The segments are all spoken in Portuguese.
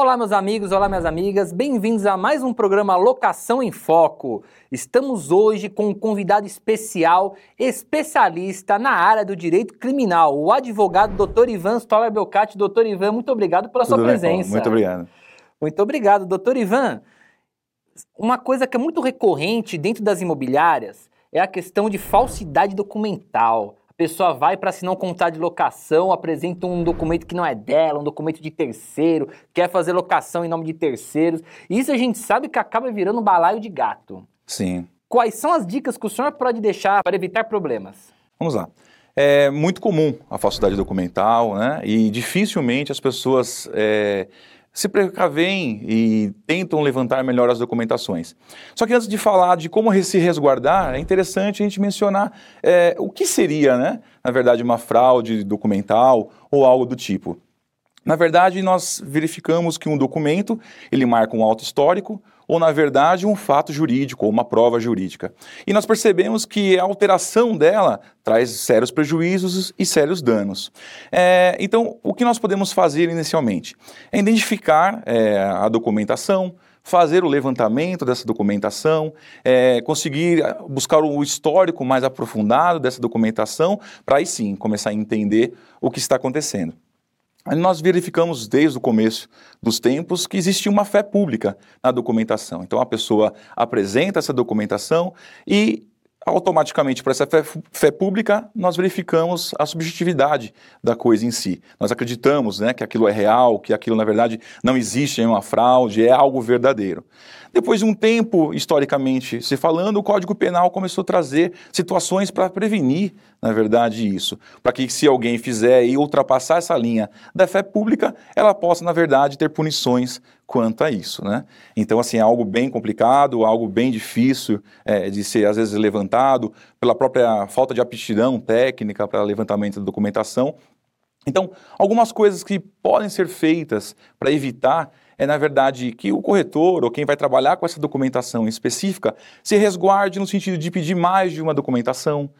Olá, meus amigos, olá, minhas amigas, bem-vindos a mais um programa Locação em Foco. Estamos hoje com um convidado especial, especialista na área do direito criminal, o advogado Dr. Ivan Stoller Belcati. Doutor Ivan, muito obrigado pela Tudo sua bem, presença. Muito obrigado. Muito obrigado, doutor Ivan. Uma coisa que é muito recorrente dentro das imobiliárias é a questão de falsidade documental. Pessoa vai para assinar um contrato de locação, apresenta um documento que não é dela, um documento de terceiro, quer fazer locação em nome de terceiros. Isso a gente sabe que acaba virando um balaio de gato. Sim. Quais são as dicas que o senhor pode deixar para evitar problemas? Vamos lá. É muito comum a falsidade documental, né? E dificilmente as pessoas é, se precavem e tentam levantar melhor as documentações. Só que antes de falar de como se resguardar, é interessante a gente mencionar é, o que seria, né, na verdade, uma fraude documental ou algo do tipo. Na verdade, nós verificamos que um documento, ele marca um auto histórico, ou na verdade um fato jurídico ou uma prova jurídica. E nós percebemos que a alteração dela traz sérios prejuízos e sérios danos. É, então, o que nós podemos fazer inicialmente é identificar é, a documentação, fazer o levantamento dessa documentação, é, conseguir buscar o histórico mais aprofundado dessa documentação, para aí sim começar a entender o que está acontecendo. Nós verificamos desde o começo dos tempos que existia uma fé pública na documentação. Então a pessoa apresenta essa documentação e automaticamente para essa fé, fé, pública nós verificamos a subjetividade da coisa em si. Nós acreditamos né, que aquilo é real, que aquilo na verdade não existe, é uma fraude, é algo verdadeiro. Depois de um tempo, historicamente se falando, o Código Penal começou a trazer situações para prevenir, na verdade, isso. Para que se alguém fizer e ultrapassar essa linha da fé pública, ela possa, na verdade, ter punições quanto a isso, né? Então, assim, é algo bem complicado, algo bem difícil é, de ser, às vezes, levantado pela própria falta de aptidão técnica para levantamento da documentação. Então, algumas coisas que podem ser feitas para evitar é, na verdade, que o corretor ou quem vai trabalhar com essa documentação específica se resguarde no sentido de pedir mais de uma documentação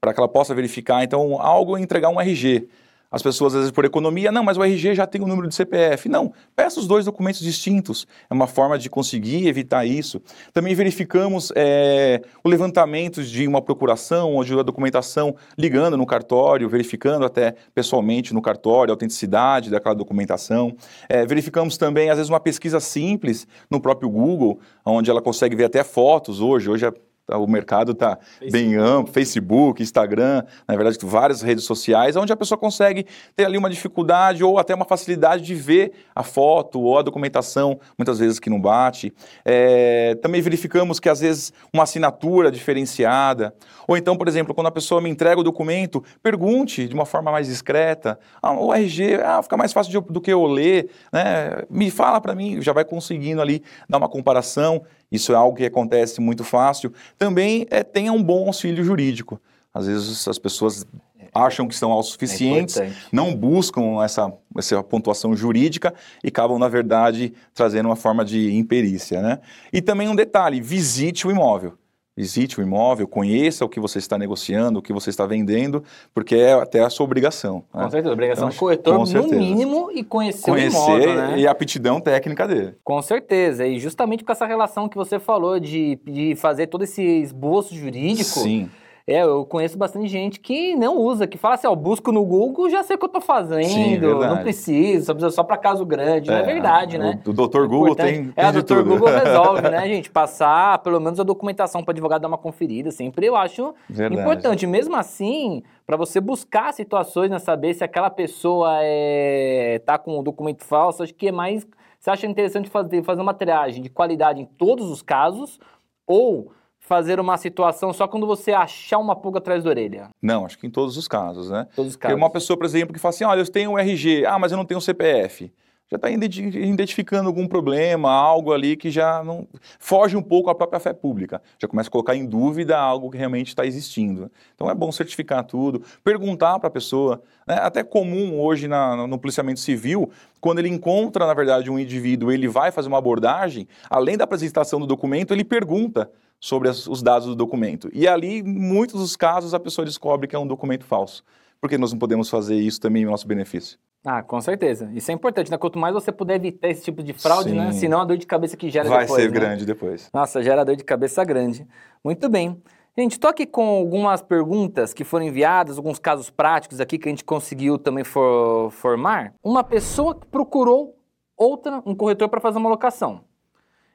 para que ela possa verificar. Então, algo entregar um RG. As pessoas, às vezes, por economia, não, mas o RG já tem o um número de CPF. Não, peça os dois documentos distintos. É uma forma de conseguir evitar isso. Também verificamos é, o levantamento de uma procuração ou de uma documentação ligando no cartório, verificando até pessoalmente no cartório a autenticidade daquela documentação. É, verificamos também, às vezes, uma pesquisa simples no próprio Google, onde ela consegue ver até fotos hoje. Hoje é o mercado está bem amplo, Facebook, Instagram, na verdade, várias redes sociais, onde a pessoa consegue ter ali uma dificuldade ou até uma facilidade de ver a foto ou a documentação, muitas vezes que não bate. É, também verificamos que, às vezes, uma assinatura diferenciada, ou então, por exemplo, quando a pessoa me entrega o documento, pergunte de uma forma mais discreta, ah, o RG, ah, fica mais fácil de, do que eu ler, né? me fala para mim, já vai conseguindo ali dar uma comparação. Isso é algo que acontece muito fácil. Também é, tenha um bom auxílio jurídico. Às vezes as pessoas acham que são autossuficientes, é não buscam essa, essa pontuação jurídica e acabam, na verdade, trazendo uma forma de imperícia. Né? E também um detalhe: visite o imóvel. Visite o imóvel, conheça o que você está negociando, o que você está vendendo, porque é até a sua obrigação. Né? Com certeza, obrigação então, do corretor, no mínimo, e conhecer, conhecer o imóvel. Né? e a aptidão técnica dele. Com certeza, e justamente com essa relação que você falou de, de fazer todo esse esboço jurídico. Sim é, eu conheço bastante gente que não usa, que fala assim, ó, busco no Google, já sei o que eu tô fazendo, Sim, não preciso, só precisa só para caso grande. É, não é verdade, né? O, o doutor Google tem, tem É, o doutor Google resolve, né, gente? Passar pelo menos a documentação para advogado dar uma conferida, sempre eu acho verdade. importante. Mesmo assim, para você buscar situações, né, saber se aquela pessoa é, tá com o documento falso, acho que é mais... Você acha interessante fazer, fazer uma triagem de qualidade em todos os casos ou fazer uma situação só quando você achar uma pulga atrás da orelha? Não, acho que em todos os casos, né? Todos os casos. Porque uma pessoa, por exemplo, que fala assim, olha, eu tenho um RG, ah, mas eu não tenho um CPF. Já está identificando algum problema, algo ali que já não foge um pouco à própria fé pública. Já começa a colocar em dúvida algo que realmente está existindo. Então é bom certificar tudo, perguntar para a pessoa. Né? Até comum hoje na, no policiamento civil, quando ele encontra, na verdade, um indivíduo, ele vai fazer uma abordagem, além da apresentação do documento, ele pergunta sobre as, os dados do documento. E ali, em muitos dos casos, a pessoa descobre que é um documento falso. Por que nós não podemos fazer isso também em nosso benefício? Ah, com certeza. Isso é importante, né? Quanto mais você puder evitar esse tipo de fraude, né? Sim. né? Senão a dor de cabeça que gera Vai depois. Vai ser né? grande depois. Nossa, gera dor de cabeça grande. Muito bem. Gente, estou aqui com algumas perguntas que foram enviadas, alguns casos práticos aqui que a gente conseguiu também for, formar. Uma pessoa que procurou outra, um corretor para fazer uma locação.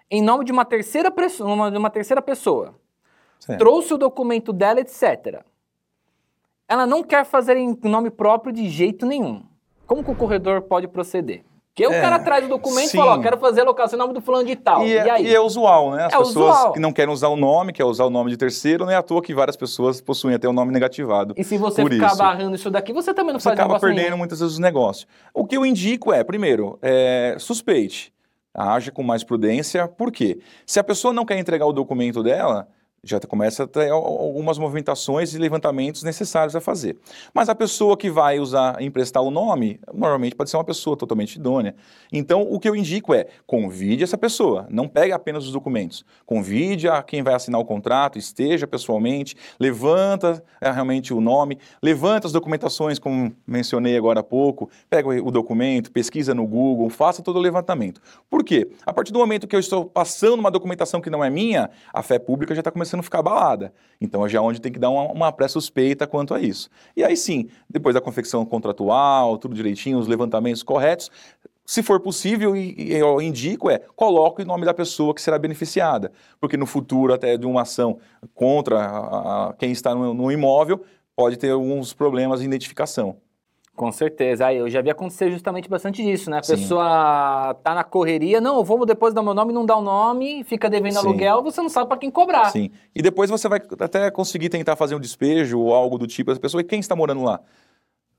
Em nome de uma terceira, uma, de uma terceira pessoa. Certo. Trouxe o documento dela, etc. Ela não quer fazer em nome próprio de jeito nenhum. Como que o corredor pode proceder? Que é, o cara traz o documento sim. e fala, ó, quero fazer a locação em nome do fulano de tal. E, é, e, aí? E é usual, né? As é pessoas usual. que não querem usar o nome, quer usar o nome de terceiro, não é à toa que várias pessoas possuem até o nome negativado. E se você ficar isso. barrando isso daqui, você também não você faz acaba perdendo nenhum. muitas vezes os negócios. O que eu indico é, primeiro, é, suspeite. Age com mais prudência. Por quê? Se a pessoa não quer entregar o documento dela, já começa a ter algumas movimentações e levantamentos necessários a fazer. Mas a pessoa que vai usar, emprestar o nome, normalmente pode ser uma pessoa totalmente idônea. Então, o que eu indico é, convide essa pessoa, não pegue apenas os documentos. Convide a quem vai assinar o contrato, esteja pessoalmente, levanta é, realmente o nome, levanta as documentações, como mencionei agora há pouco, pega o documento, pesquisa no Google, faça todo o levantamento. Por quê? A partir do momento que eu estou passando uma documentação que não é minha, a fé pública já está começando não ficar abalada. Então já é onde tem que dar uma, uma pré-suspeita quanto a isso. E aí sim, depois da confecção contratual, tudo direitinho, os levantamentos corretos, se for possível, e eu indico é, coloque o nome da pessoa que será beneficiada, porque no futuro até de uma ação contra a, a, quem está no, no imóvel, pode ter alguns problemas de identificação. Com certeza. Aí eu já vi acontecer justamente bastante disso, né? A Sim. pessoa tá na correria, não, eu vou depois dar meu nome, não dá o nome, fica devendo Sim. aluguel, você não sabe para quem cobrar. Sim. E depois você vai até conseguir tentar fazer um despejo ou algo do tipo, a pessoa, e quem está morando lá?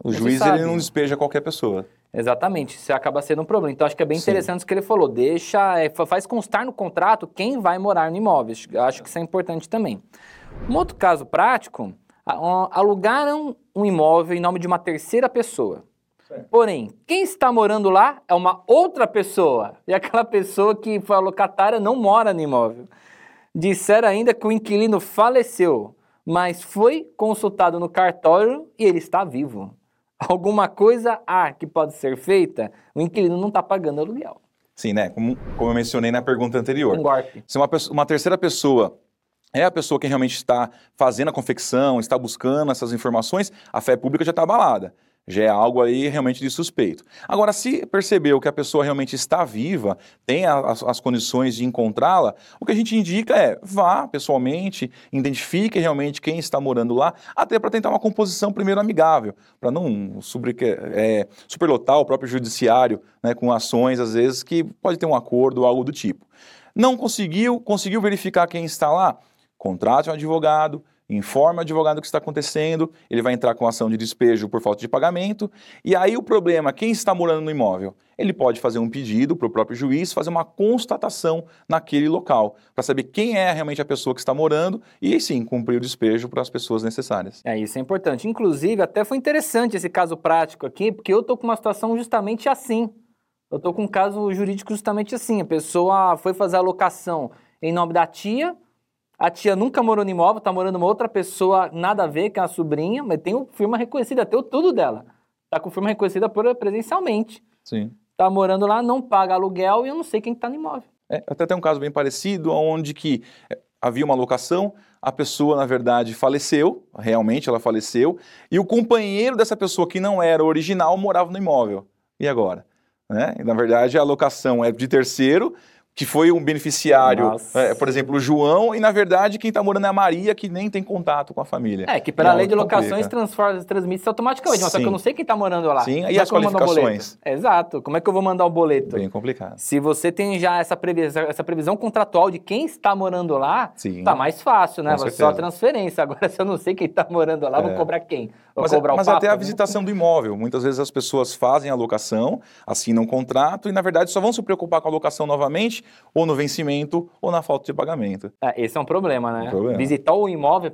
O você juiz ele não despeja qualquer pessoa. Exatamente, isso acaba sendo um problema. Então acho que é bem Sim. interessante o que ele falou. Deixa, é, faz constar no contrato quem vai morar no imóvel. Acho que isso é importante também. Um outro caso prático alugaram um imóvel em nome de uma terceira pessoa. Certo. Porém, quem está morando lá é uma outra pessoa. E aquela pessoa que foi a locatária não mora no imóvel. Disseram ainda que o inquilino faleceu, mas foi consultado no cartório e ele está vivo. Alguma coisa há que pode ser feita, o inquilino não está pagando aluguel. Sim, né? Como, como eu mencionei na pergunta anterior. Um golpe. Se uma, uma terceira pessoa é a pessoa que realmente está fazendo a confecção, está buscando essas informações, a fé pública já está abalada. Já é algo aí realmente de suspeito. Agora, se percebeu que a pessoa realmente está viva, tem as, as condições de encontrá-la, o que a gente indica é vá pessoalmente, identifique realmente quem está morando lá, até para tentar uma composição primeiro amigável, para não é, superlotar o próprio judiciário né, com ações, às vezes, que pode ter um acordo ou algo do tipo. Não conseguiu, conseguiu verificar quem está lá? Contrate um advogado, informe o advogado o que está acontecendo, ele vai entrar com ação de despejo por falta de pagamento, e aí o problema, quem está morando no imóvel? Ele pode fazer um pedido para o próprio juiz, fazer uma constatação naquele local, para saber quem é realmente a pessoa que está morando e sim cumprir o despejo para as pessoas necessárias. É, isso é importante. Inclusive, até foi interessante esse caso prático aqui, porque eu estou com uma situação justamente assim. Eu estou com um caso jurídico justamente assim. A pessoa foi fazer a locação em nome da tia, a tia nunca morou no imóvel, tá morando uma outra pessoa, nada a ver, que é a sobrinha, mas tem firma reconhecida, tem o tudo dela. Tá com firma reconhecida por, presencialmente. Sim. Tá morando lá, não paga aluguel e eu não sei quem tá no imóvel. É, até tem um caso bem parecido, onde que é, havia uma locação, a pessoa, na verdade, faleceu, realmente ela faleceu, e o companheiro dessa pessoa, que não era original, morava no imóvel. E agora? Né? E, na verdade, a locação é de terceiro, que foi um beneficiário, é, por exemplo, o João, e na verdade quem está morando é a Maria, que nem tem contato com a família. É, que pela lei de locações transmite-se automaticamente, mas só que eu não sei quem está morando lá. Sim, Como e as qualificações? Exato, como é que eu vou mandar o boleto? Bem complicado. Se você tem já essa previsão, essa previsão contratual de quem está morando lá, Sim. tá mais fácil, né? Você só a transferência. Agora, se eu não sei quem está morando lá, é. vou cobrar quem? Vou mas, cobrar mas o até a visitação do imóvel. Muitas vezes as pessoas fazem a locação, assinam um contrato e, na verdade, só vão se preocupar com a locação novamente ou no vencimento ou na falta de pagamento. É, esse é um problema, né? Um problema. Visitar o imóvel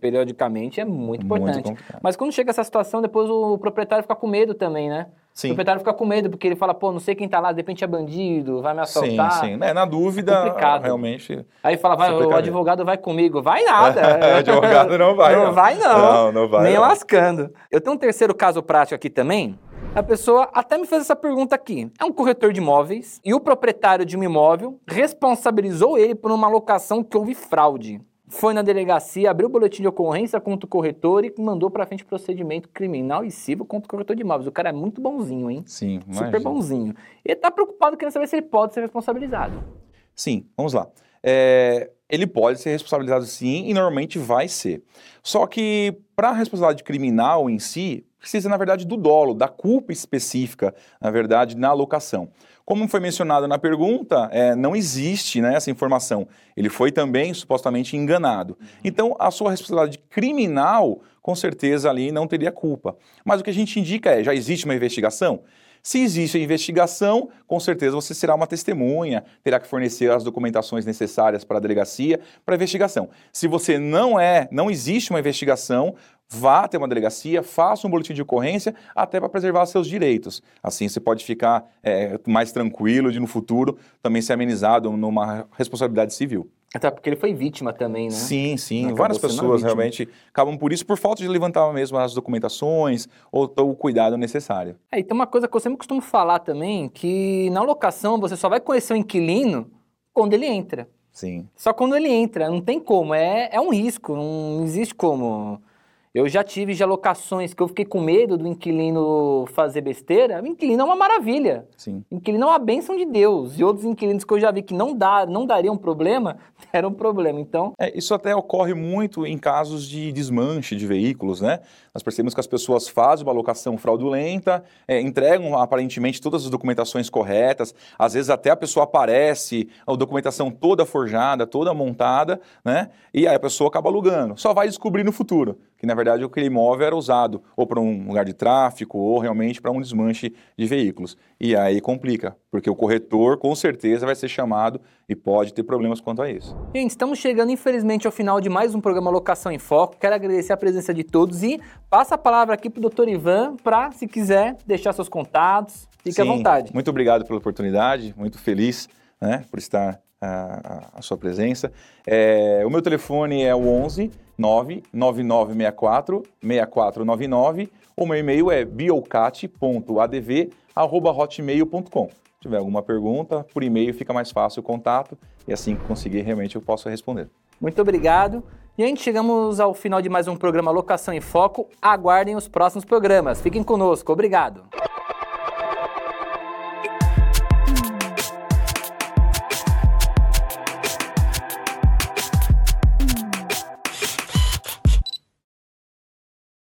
periodicamente é muito importante. Muito Mas quando chega essa situação, depois o proprietário fica com medo também, né? Sim. O proprietário fica com medo, porque ele fala, pô, não sei quem tá lá, de repente é bandido, vai me assaltar. Sim, sim. É, na dúvida, complicado. realmente. Aí fala, vai, o advogado vai comigo. Vai nada. o advogado não vai. Não, não, vai, não. Não, não vai. Nem não. lascando. Eu tenho um terceiro caso prático aqui também, A pessoa até me fez essa pergunta aqui. É um corretor de imóveis e o proprietário de um imóvel responsabilizou ele por uma locação que houve fraude. Foi na delegacia, abriu o boletim de ocorrência contra o corretor e mandou para frente procedimento criminal e civil contra o corretor de imóveis. O cara é muito bonzinho, hein? Sim, imagina. Super bonzinho. Ele tá preocupado querendo saber se ele pode ser responsabilizado. Sim, vamos lá. É, ele pode ser responsabilizado sim e normalmente vai ser. Só que para a responsabilidade criminal em si, precisa, na verdade, do dolo, da culpa específica, na verdade, na alocação. Como foi mencionado na pergunta, é, não existe né, essa informação. Ele foi também supostamente enganado. Então, a sua responsabilidade criminal, com certeza, ali não teria culpa. Mas o que a gente indica é: já existe uma investigação? Se existe a investigação, com certeza você será uma testemunha, terá que fornecer as documentações necessárias para a delegacia, para a investigação. Se você não é, não existe uma investigação, vá até uma delegacia, faça um boletim de ocorrência, até para preservar seus direitos. Assim você pode ficar é, mais tranquilo de no futuro também ser amenizado numa responsabilidade civil. Até porque ele foi vítima também, né? Sim, sim. Acabou Várias pessoas realmente acabam por isso, por falta de levantar mesmo as documentações ou o cuidado necessário. É, e tem uma coisa que eu sempre costumo falar também, que na locação você só vai conhecer o inquilino quando ele entra. Sim. Só quando ele entra, não tem como, é, é um risco, não existe como eu já tive já locações que eu fiquei com medo do inquilino fazer besteira. O inquilino é uma maravilha. Sim. O inquilino é uma bênção de Deus. E outros inquilinos que eu já vi que não, dá, não dariam problema, deram um problema. Então. É, isso até ocorre muito em casos de desmanche de veículos, né? Nós percebemos que as pessoas fazem uma locação fraudulenta, é, entregam aparentemente todas as documentações corretas, às vezes até a pessoa aparece, a documentação toda forjada, toda montada, né? E aí a pessoa acaba alugando. Só vai descobrir no futuro que na verdade aquele imóvel era usado ou para um lugar de tráfico ou realmente para um desmanche de veículos. E aí complica, porque o corretor com certeza vai ser chamado e pode ter problemas quanto a isso. Gente, estamos chegando infelizmente ao final de mais um programa Locação em Foco. Quero agradecer a presença de todos e passa a palavra aqui para o doutor Ivan para, se quiser, deixar seus contatos. Fique Sim, à vontade. Muito obrigado pela oportunidade, muito feliz né, por estar a, sua presença. É, o meu telefone é o 11 99964 6499. O meu e-mail é biocat.adv@hotmail.com. Se tiver alguma pergunta, por e-mail fica mais fácil o contato e assim que conseguir realmente eu posso responder. Muito obrigado. E a gente chegamos ao final de mais um programa Locação em Foco. Aguardem os próximos programas. Fiquem conosco. Obrigado.